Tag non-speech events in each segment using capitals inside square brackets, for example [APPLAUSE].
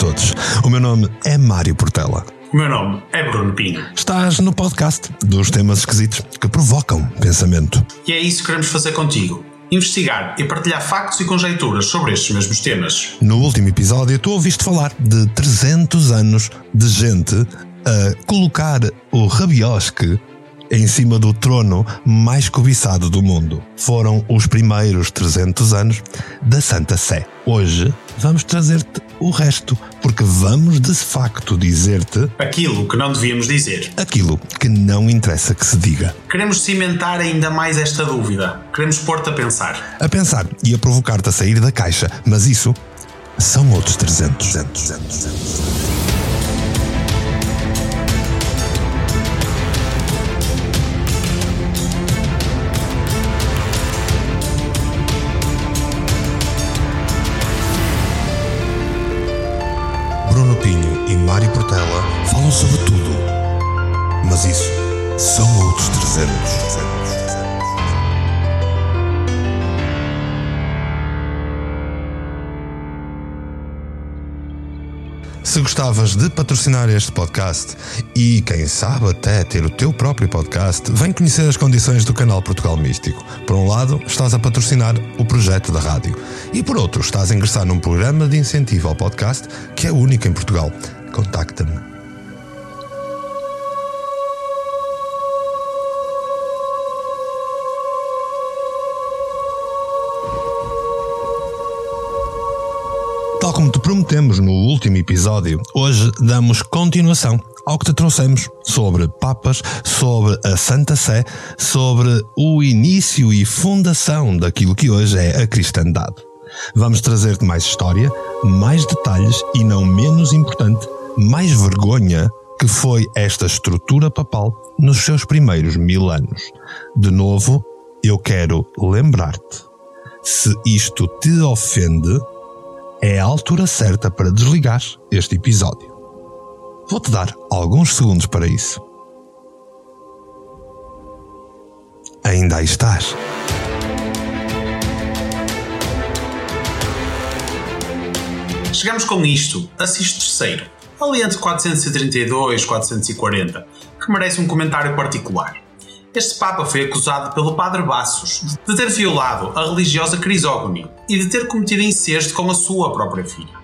todos. O meu nome é Mário Portela. O meu nome é Bruno Pinho. Estás no podcast dos temas esquisitos que provocam pensamento. E é isso que queremos fazer contigo. Investigar e partilhar factos e conjecturas sobre estes mesmos temas. No último episódio, tu ouviste falar de 300 anos de gente a colocar o rabiosque em cima do trono mais cobiçado do mundo. Foram os primeiros 300 anos da Santa Sé. Hoje vamos trazer-te o resto, porque vamos de facto dizer-te aquilo que não devíamos dizer. Aquilo que não interessa que se diga. Queremos cimentar ainda mais esta dúvida. Queremos pôr-te a pensar. A pensar e a provocar-te a sair da caixa, mas isso são outros 300. 300, 300, 300. Falam sobre tudo. Mas isso são outros 300. Se gostavas de patrocinar este podcast e, quem sabe, até ter o teu próprio podcast, vem conhecer as condições do canal Portugal Místico. Por um lado, estás a patrocinar o projeto da rádio e, por outro, estás a ingressar num programa de incentivo ao podcast que é único em Portugal contacta-me. Como te prometemos no último episódio, hoje damos continuação ao que te trouxemos sobre papas, sobre a Santa Sé, sobre o início e fundação daquilo que hoje é a cristandade. Vamos trazer-te mais história, mais detalhes e, não menos importante, mais vergonha que foi esta estrutura papal nos seus primeiros mil anos. De novo, eu quero lembrar-te: se isto te ofende, é a altura certa para desligar este episódio. Vou-te dar alguns segundos para isso. Ainda aí estás. Chegamos com isto, Assis terceiro ali entre 432 e 440, que merece um comentário particular. Este Papa foi acusado pelo Padre Bassos de ter violado a religiosa Crisógone e de ter cometido incesto com a sua própria filha.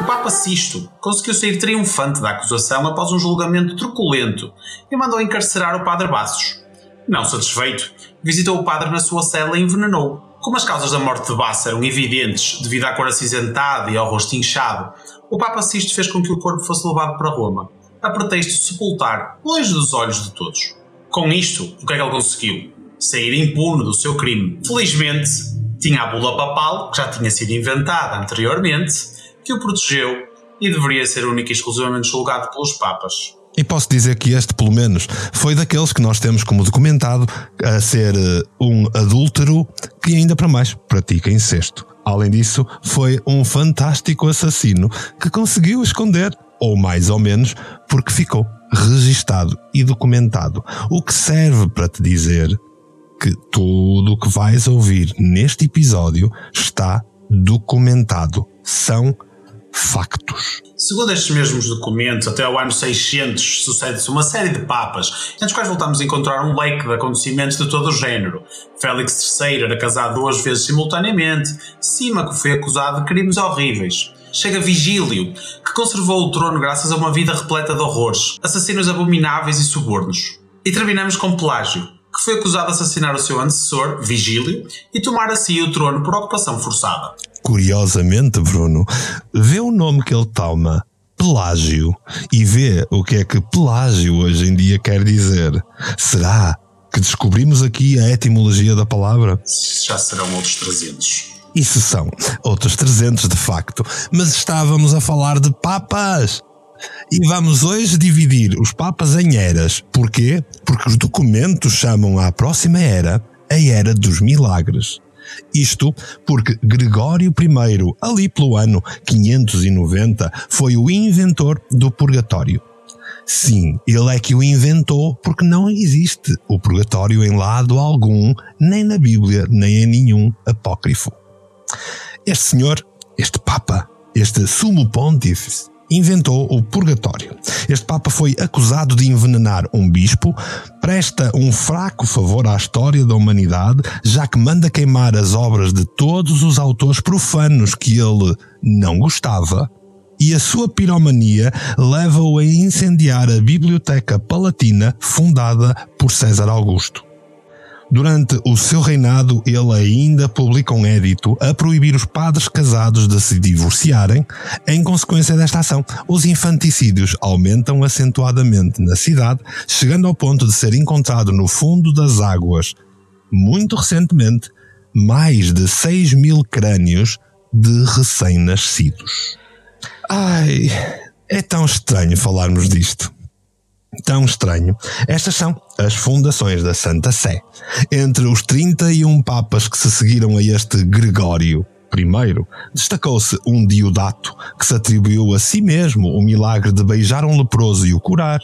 O Papa Sisto conseguiu sair triunfante da acusação após um julgamento truculento e mandou encarcerar o Padre Bassos. Não satisfeito, visitou o padre na sua cela e envenenou. Como as causas da morte de Bassa eram evidentes devido à cor acinzentada e ao rosto inchado, o Papa Sisto fez com que o corpo fosse levado para Roma, a pretexto de sepultar longe dos olhos de todos. Com isto, o que é que ele conseguiu? Sair impune do seu crime. Felizmente, tinha a bula papal, que já tinha sido inventada anteriormente, que o protegeu e deveria ser único e exclusivamente julgado pelos papas. E posso dizer que este, pelo menos, foi daqueles que nós temos como documentado a ser eh, um adúltero que, ainda para mais, pratica incesto. Além disso, foi um fantástico assassino que conseguiu esconder, ou mais ou menos, porque ficou registado e documentado. O que serve para te dizer que tudo o que vais ouvir neste episódio está documentado. São factos. Segundo estes mesmos documentos, até ao ano 600 sucede-se uma série de papas, entre os quais voltamos a encontrar um leque de acontecimentos de todo o género. Félix III era casado duas vezes simultaneamente, Símaco foi acusado de crimes horríveis. Chega Vigílio, que conservou o trono graças a uma vida repleta de horrores, assassinos abomináveis e subornos. E terminamos com Pelágio, que foi acusado de assassinar o seu antecessor, Vigílio, e tomar a si o trono por ocupação forçada. Curiosamente, Bruno, vê o nome que ele toma, Pelágio, e vê o que é que Pelágio hoje em dia quer dizer. Será que descobrimos aqui a etimologia da palavra? Já serão outros 300. Isso são outros 300 de facto, mas estávamos a falar de papas. E vamos hoje dividir os papas em eras. Porquê? Porque os documentos chamam a próxima era a Era dos Milagres. Isto porque Gregório I, ali pelo ano 590, foi o inventor do purgatório. Sim, ele é que o inventou porque não existe o purgatório em lado algum, nem na Bíblia, nem em nenhum apócrifo. Este senhor, este Papa, este Sumo Pontífice, inventou o purgatório. Este Papa foi acusado de envenenar um bispo, presta um fraco favor à história da humanidade, já que manda queimar as obras de todos os autores profanos que ele não gostava, e a sua piromania leva-o a incendiar a Biblioteca Palatina fundada por César Augusto. Durante o seu reinado, ele ainda publica um édito a proibir os padres casados de se divorciarem. Em consequência desta ação, os infanticídios aumentam acentuadamente na cidade, chegando ao ponto de ser encontrado no fundo das águas, muito recentemente, mais de 6 mil crânios de recém-nascidos. Ai, é tão estranho falarmos disto tão estranho. Estas são as fundações da Santa Sé. Entre os 31 papas que se seguiram a este Gregório I, destacou-se um Diodato, que se atribuiu a si mesmo o milagre de beijar um leproso e o curar.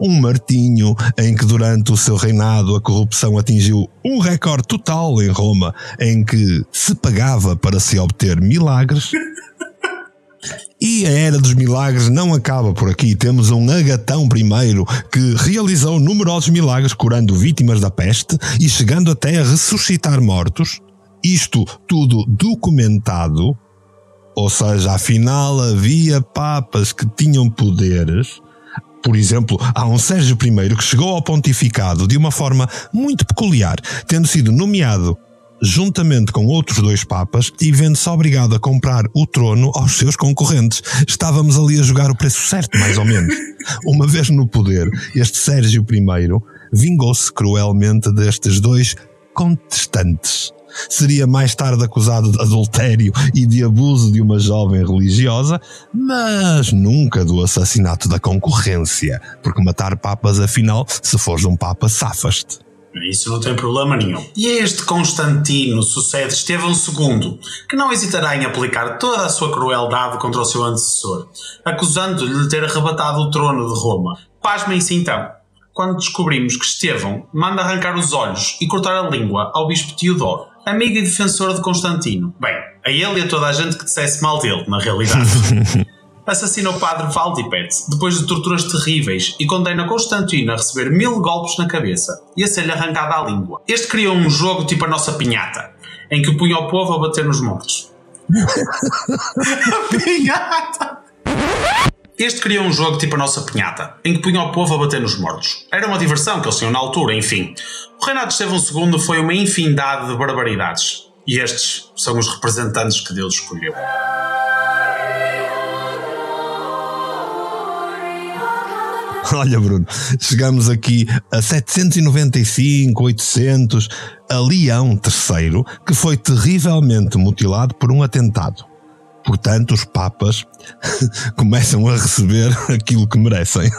Um Martinho, em que durante o seu reinado a corrupção atingiu um recorde total em Roma, em que se pagava para se obter milagres. E a Era dos Milagres não acaba por aqui. Temos um Agatão I que realizou numerosos milagres curando vítimas da peste e chegando até a ressuscitar mortos. Isto tudo documentado. Ou seja, afinal havia papas que tinham poderes. Por exemplo, há um Sérgio I que chegou ao pontificado de uma forma muito peculiar, tendo sido nomeado juntamente com outros dois papas, e vendo-se obrigado a comprar o trono aos seus concorrentes. Estávamos ali a jogar o preço certo, mais ou menos. [LAUGHS] Uma vez no poder, este Sérgio I vingou-se cruelmente destes dois contestantes. Seria mais tarde acusado de adultério e de abuso de uma jovem religiosa, mas nunca do assassinato da concorrência, porque matar papas, afinal, se fores um papa, safas-te. Isso não tem problema nenhum. E a este Constantino sucede Estevão II, que não hesitará em aplicar toda a sua crueldade contra o seu antecessor, acusando-lhe de ter arrebatado o trono de Roma. Pasmem-se então, quando descobrimos que Estevão manda arrancar os olhos e cortar a língua ao bispo Teodoro, amigo e defensor de Constantino. Bem, a ele e a toda a gente que dissesse mal dele, na realidade. [LAUGHS] assassina o padre Valdipet depois de torturas terríveis e condena Constantino a receber mil golpes na cabeça e a ser-lhe arrancada a língua. Este criou um jogo tipo a nossa pinhata, em que punha o povo a bater nos mortos. [LAUGHS] pinhata! Este criou um jogo tipo a nossa pinhata, em que punha o povo a bater nos mortos. Era uma diversão que eles tinham na altura, enfim. O reinado de Estevão II foi uma infindade de barbaridades. E estes são os representantes que Deus escolheu. [LAUGHS] Olha, Bruno, chegamos aqui a 795, 800, a Leão III, que foi terrivelmente mutilado por um atentado. Portanto, os papas [LAUGHS] começam a receber aquilo que merecem.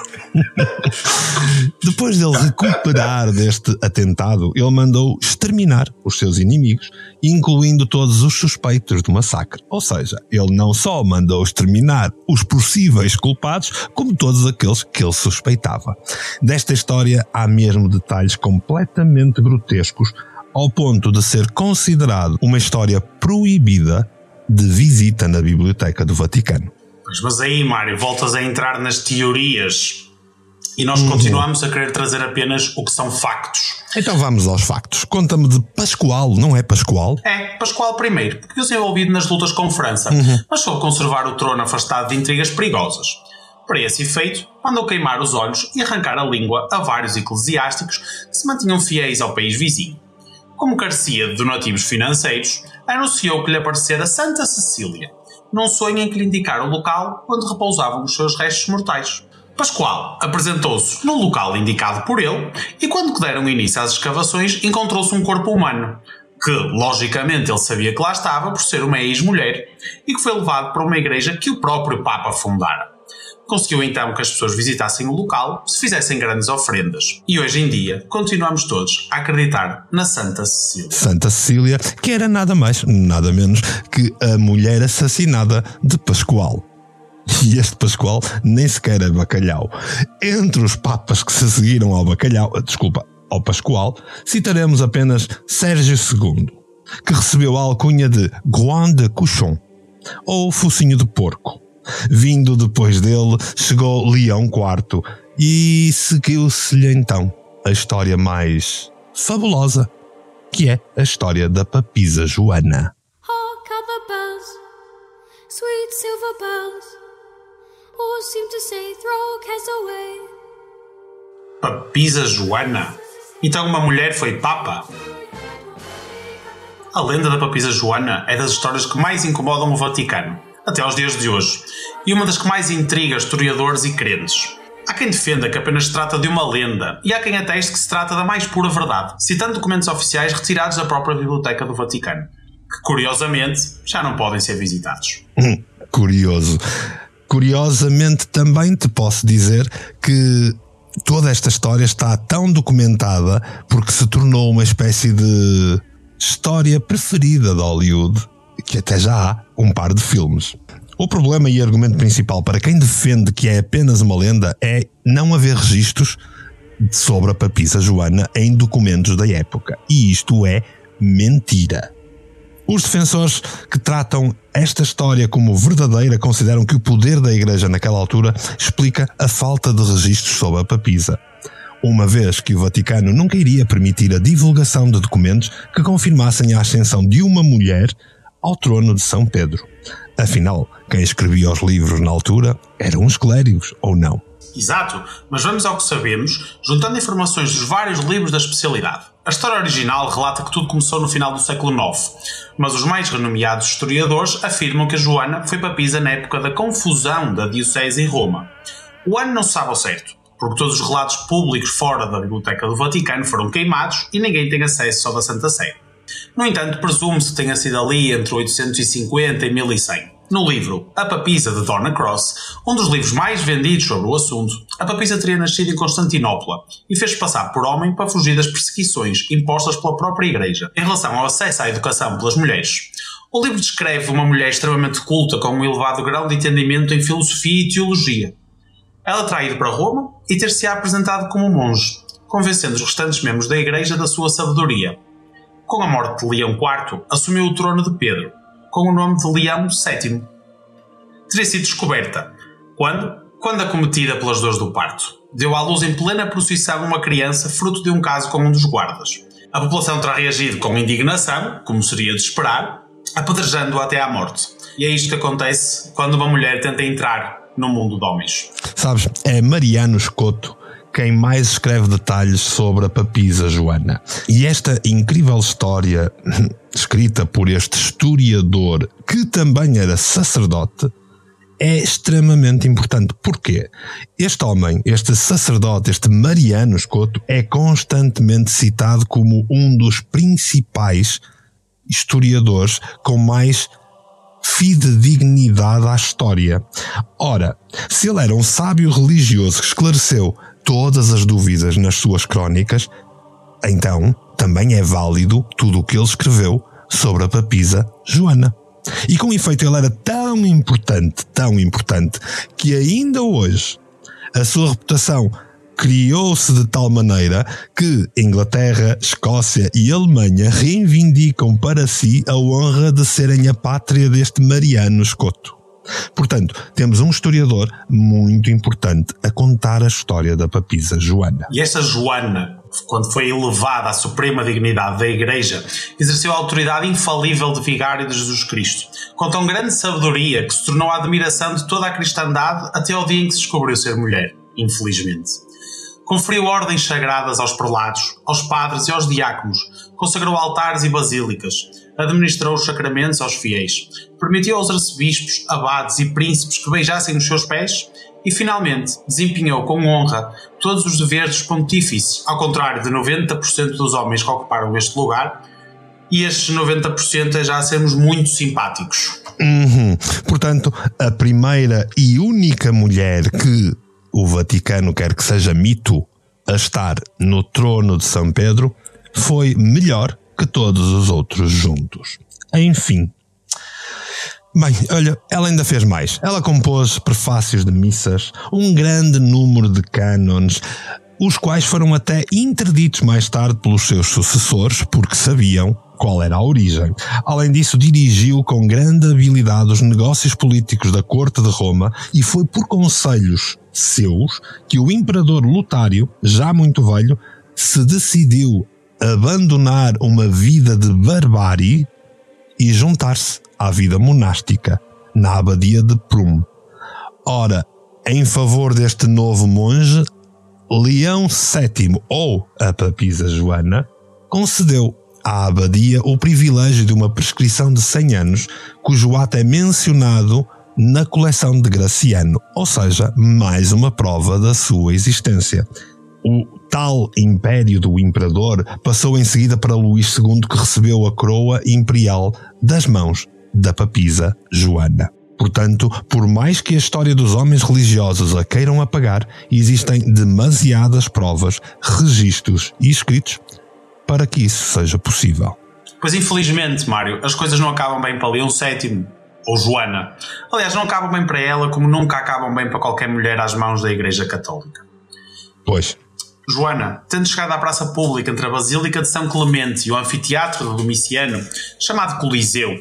[LAUGHS] Depois dele recuperar deste atentado, ele mandou exterminar os seus inimigos, incluindo todos os suspeitos do massacre. Ou seja, ele não só mandou exterminar os possíveis culpados, como todos aqueles que ele suspeitava. Desta história há mesmo detalhes completamente grotescos, ao ponto de ser considerado uma história proibida de visita na Biblioteca do Vaticano. mas aí, Mário, voltas a entrar nas teorias e nós uhum. continuamos a querer trazer apenas o que são factos. Então vamos aos factos. Conta-me de Pascoal, não é Pascoal? É, Pascoal primeiro, porque eu sou envolvido nas lutas com França, uhum. mas soube conservar o trono afastado de intrigas perigosas. Para esse efeito, mandou queimar os olhos e arrancar a língua a vários eclesiásticos que se mantinham fiéis ao país vizinho. Como carecia de donativos financeiros, anunciou que lhe aparecera Santa Cecília, num sonho em que lhe indicara o local onde repousavam os seus restos mortais. Pascoal apresentou-se no local indicado por ele e, quando deram início às escavações, encontrou-se um corpo humano, que, logicamente, ele sabia que lá estava por ser uma ex-mulher e que foi levado para uma igreja que o próprio Papa fundara. Conseguiu então que as pessoas visitassem o local se fizessem grandes ofrendas. E hoje em dia continuamos todos a acreditar na Santa Cecília. Santa Cecília, que era nada mais, nada menos que a mulher assassinada de Pascoal. E este Pascoal nem sequer é bacalhau. Entre os papas que se seguiram ao bacalhau, desculpa, ao Pascoal, citaremos apenas Sérgio II, que recebeu a alcunha de Guan de Couchon, ou Focinho de Porco. Vindo depois dele, chegou Leão IV e seguiu-se-lhe então a história mais fabulosa, que é a história da papisa Joana. Bells, sweet silver bells, all seem to say throw cares away. Papisa Joana? Então uma mulher foi papa? A lenda da papisa Joana é das histórias que mais incomodam o Vaticano, até aos dias de hoje, e uma das que mais intriga historiadores e crentes. Há quem defenda que apenas se trata de uma lenda, e há quem ateste que se trata da mais pura verdade, citando documentos oficiais retirados da própria Biblioteca do Vaticano, que curiosamente já não podem ser visitados. Hum, curioso. Curiosamente também te posso dizer que toda esta história está tão documentada porque se tornou uma espécie de história preferida de Hollywood que até já há um par de filmes. O problema e argumento principal para quem defende que é apenas uma lenda é não haver registros sobre a papisa Joana em documentos da época. E isto é mentira. Os defensores que tratam esta história como verdadeira consideram que o poder da Igreja naquela altura explica a falta de registros sobre a papisa. Uma vez que o Vaticano nunca iria permitir a divulgação de documentos que confirmassem a ascensão de uma mulher ao trono de São Pedro. Afinal, quem escrevia os livros na altura eram os clérigos, ou não? Exato, mas vamos ao que sabemos, juntando informações dos vários livros da especialidade. A história original relata que tudo começou no final do século IX, mas os mais renomeados historiadores afirmam que a Joana foi papisa na época da confusão da Diocese em Roma. O ano não se sabe ao certo, porque todos os relatos públicos fora da Biblioteca do Vaticano foram queimados e ninguém tem acesso ao da Santa Sé. No entanto, presume-se que tenha sido ali entre 850 e 1100. No livro A Papisa de Donna Cross, um dos livros mais vendidos sobre o assunto, a papisa teria nascido em Constantinopla e fez passar por homem para fugir das perseguições impostas pela própria Igreja em relação ao acesso à educação pelas mulheres. O livro descreve uma mulher extremamente culta com um elevado grau de entendimento em filosofia e teologia. Ela terá ido para Roma e ter-se apresentado como monge, convencendo os restantes membros da Igreja da sua sabedoria com a morte de Leão IV, assumiu o trono de Pedro, com o nome de Leão VII. Teria sido descoberta. Quando? Quando acometida pelas dores do parto. Deu à luz em plena procissão uma criança fruto de um caso com um dos guardas. A população terá reagido com indignação, como seria de esperar, apedrejando-a até à morte. E é isto que acontece quando uma mulher tenta entrar no mundo de homens. Sabes, é Mariano Escoto quem mais escreve detalhes sobre a papisa Joana. E esta incrível história, [LAUGHS] escrita por este historiador, que também era sacerdote, é extremamente importante. Porquê? Este homem, este sacerdote, este Mariano Escoto, é constantemente citado como um dos principais historiadores com mais fidedignidade à história. Ora, se ele era um sábio religioso que esclareceu todas as dúvidas nas suas crónicas, então também é válido tudo o que ele escreveu sobre a papisa Joana. E com efeito ele era tão importante, tão importante, que ainda hoje a sua reputação criou-se de tal maneira que Inglaterra, Escócia e Alemanha reivindicam para si a honra de serem a pátria deste Mariano Escoto. Portanto, temos um historiador muito importante a contar a história da papisa Joana. E esta Joana, quando foi elevada à suprema dignidade da Igreja, exerceu a autoridade infalível de vigário de Jesus Cristo, com tão grande sabedoria que se tornou a admiração de toda a cristandade até ao dia em que se descobriu ser mulher, infelizmente. Conferiu ordens sagradas aos prelados, aos padres e aos diáconos, consagrou altares e basílicas, administrou os sacramentos aos fiéis, permitiu aos arcebispos, abades e príncipes que beijassem os seus pés e, finalmente, desempenhou com honra todos os deveres dos pontífices, ao contrário de 90% dos homens que ocuparam este lugar, e estes 90% é já sermos muito simpáticos. Uhum. Portanto, a primeira e única mulher que o Vaticano quer que seja mito a estar no trono de São Pedro foi melhor que todos os outros juntos. Enfim, Bem, olha, ela ainda fez mais. Ela compôs prefácios de missas, um grande número de cânones, os quais foram até interditos mais tarde pelos seus sucessores, porque sabiam qual era a origem. Além disso, dirigiu com grande habilidade os negócios políticos da corte de Roma e foi por conselhos seus que o imperador Lutário, já muito velho, se decidiu abandonar uma vida de barbárie e juntar-se à vida monástica na abadia de Prum. Ora, em favor deste novo monge, Leão VII, ou a papisa Joana, concedeu à abadia o privilégio de uma prescrição de 100 anos, cujo ato é mencionado na coleção de Graciano, ou seja, mais uma prova da sua existência. O tal império do imperador passou em seguida para Luís II, que recebeu a coroa imperial das mãos da papisa Joana. Portanto, por mais que a história dos homens religiosos a queiram apagar, existem demasiadas provas, registros e escritos para que isso seja possível. Pois infelizmente, Mário, as coisas não acabam bem para Leão VII ou Joana. Aliás, não acabam bem para ela como nunca acabam bem para qualquer mulher às mãos da Igreja Católica. Pois. Joana, tendo chegado à praça pública entre a Basílica de São Clemente e o anfiteatro de Domiciano, chamado Coliseu,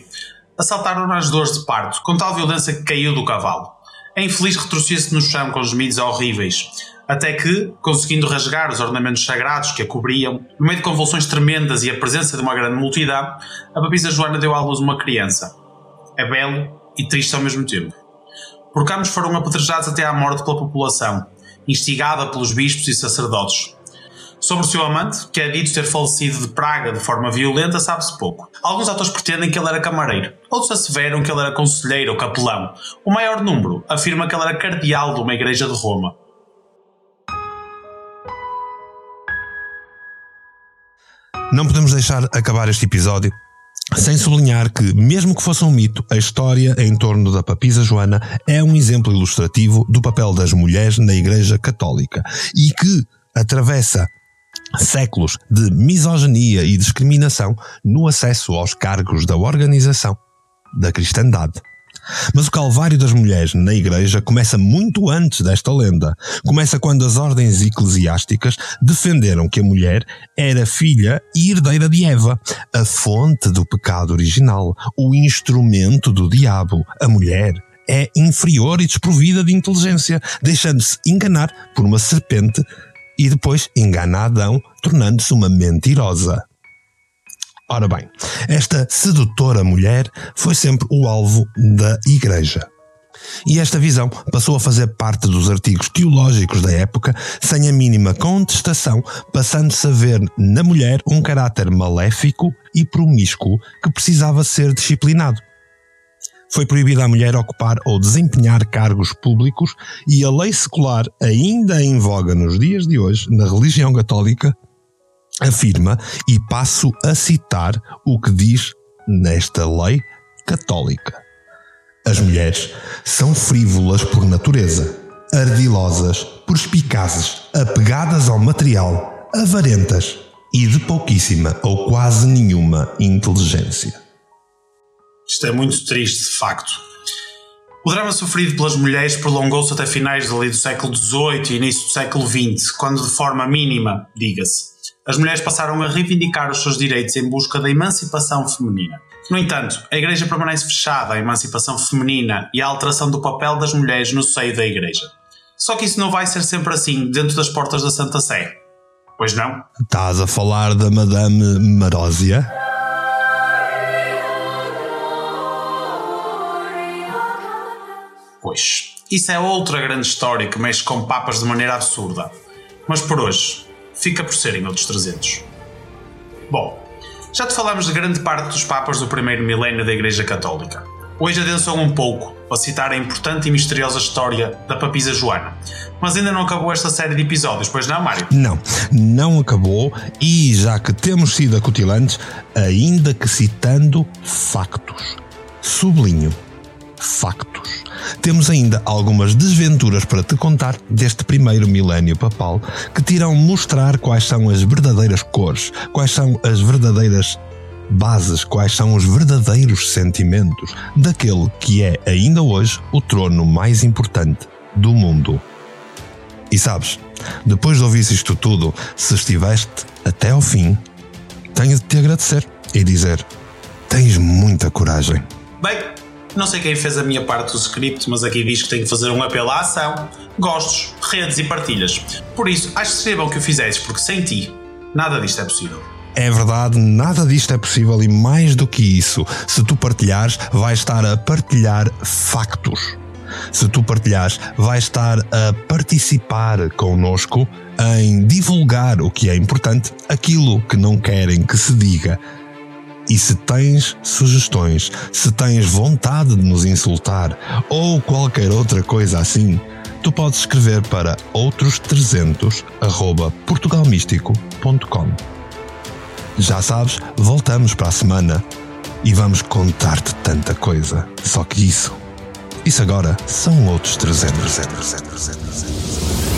assaltaram-na as dores de parto, com tal violência que caiu do cavalo. A infeliz retrocia-se no chão com gemidos horríveis, até que, conseguindo rasgar os ornamentos sagrados que a cobriam, no meio de convulsões tremendas e a presença de uma grande multidão, a babisa Joana deu à luz uma criança. É belo e triste ao mesmo tempo. Por campos foram apedrejados até à morte pela população, instigada pelos bispos e sacerdotes, Sobre o seu amante, que é dito ter falecido de praga de forma violenta, sabe-se pouco. Alguns autores pretendem que ele era camareiro, outros asseveram que ele era conselheiro ou capelão. O maior número afirma que ele era cardeal de uma igreja de Roma. Não podemos deixar acabar este episódio sem sublinhar que, mesmo que fosse um mito, a história em torno da papisa Joana é um exemplo ilustrativo do papel das mulheres na Igreja Católica e que atravessa séculos de misoginia e discriminação no acesso aos cargos da organização da cristandade. Mas o calvário das mulheres na Igreja começa muito antes desta lenda. Começa quando as ordens eclesiásticas defenderam que a mulher era filha e herdeira de Eva, a fonte do pecado original, o instrumento do diabo. A mulher é inferior e desprovida de inteligência, deixando-se enganar por uma serpente e depois engana Adão, tornando-se uma mentirosa. Ora bem, esta sedutora mulher foi sempre o alvo da Igreja. E esta visão passou a fazer parte dos artigos teológicos da época sem a mínima contestação, passando-se a ver na mulher um caráter maléfico e promíscuo que precisava ser disciplinado foi proibida a mulher ocupar ou desempenhar cargos públicos e a lei secular, ainda em voga nos dias de hoje, na religião católica, afirma, e passo a citar o que diz nesta lei católica. As mulheres são frívolas por natureza, ardilosas, perspicazes, apegadas ao material, avarentas e de pouquíssima ou quase nenhuma inteligência. Isto é muito triste, de facto. O drama sofrido pelas mulheres prolongou-se até finais do século XVIII e início do século XX, quando, de forma mínima, diga-se, as mulheres passaram a reivindicar os seus direitos em busca da emancipação feminina. No entanto, a Igreja permanece fechada à emancipação feminina e à alteração do papel das mulheres no seio da Igreja. Só que isso não vai ser sempre assim dentro das portas da Santa Sé. Pois não? Estás a falar da Madame Marósia? Pois, isso é outra grande história que mexe com papas de maneira absurda. Mas por hoje, fica por serem outros 300. Bom, já te falamos de grande parte dos papas do primeiro milénio da Igreja Católica. Hoje adensou um pouco para citar a importante e misteriosa história da papisa Joana. Mas ainda não acabou esta série de episódios, pois não, Mário? Não, não acabou e já que temos sido acutilantes, ainda que citando factos. Sublinho factos. Temos ainda algumas desventuras para te contar deste primeiro milénio papal que te irão mostrar quais são as verdadeiras cores, quais são as verdadeiras bases quais são os verdadeiros sentimentos daquele que é ainda hoje o trono mais importante do mundo. E sabes, depois de ouvir isto tudo, se estiveste até ao fim, tenho de te agradecer e dizer: tens muita coragem. Bem, não sei quem fez a minha parte do script, mas aqui diz que tenho que fazer um apelo à ação, gostos, redes e partilhas. Por isso, acho que seria bom que o fizesses, porque sem ti, nada disto é possível. É verdade, nada disto é possível e mais do que isso, se tu partilhares, vais estar a partilhar factos. Se tu partilhares, vais estar a participar connosco em divulgar o que é importante, aquilo que não querem que se diga. E se tens sugestões, se tens vontade de nos insultar ou qualquer outra coisa assim, tu podes escrever para outros300@portugalmístico.com. Já sabes, voltamos para a semana e vamos contar-te tanta coisa. Só que isso, isso agora são outros 300. 300, 300, 300.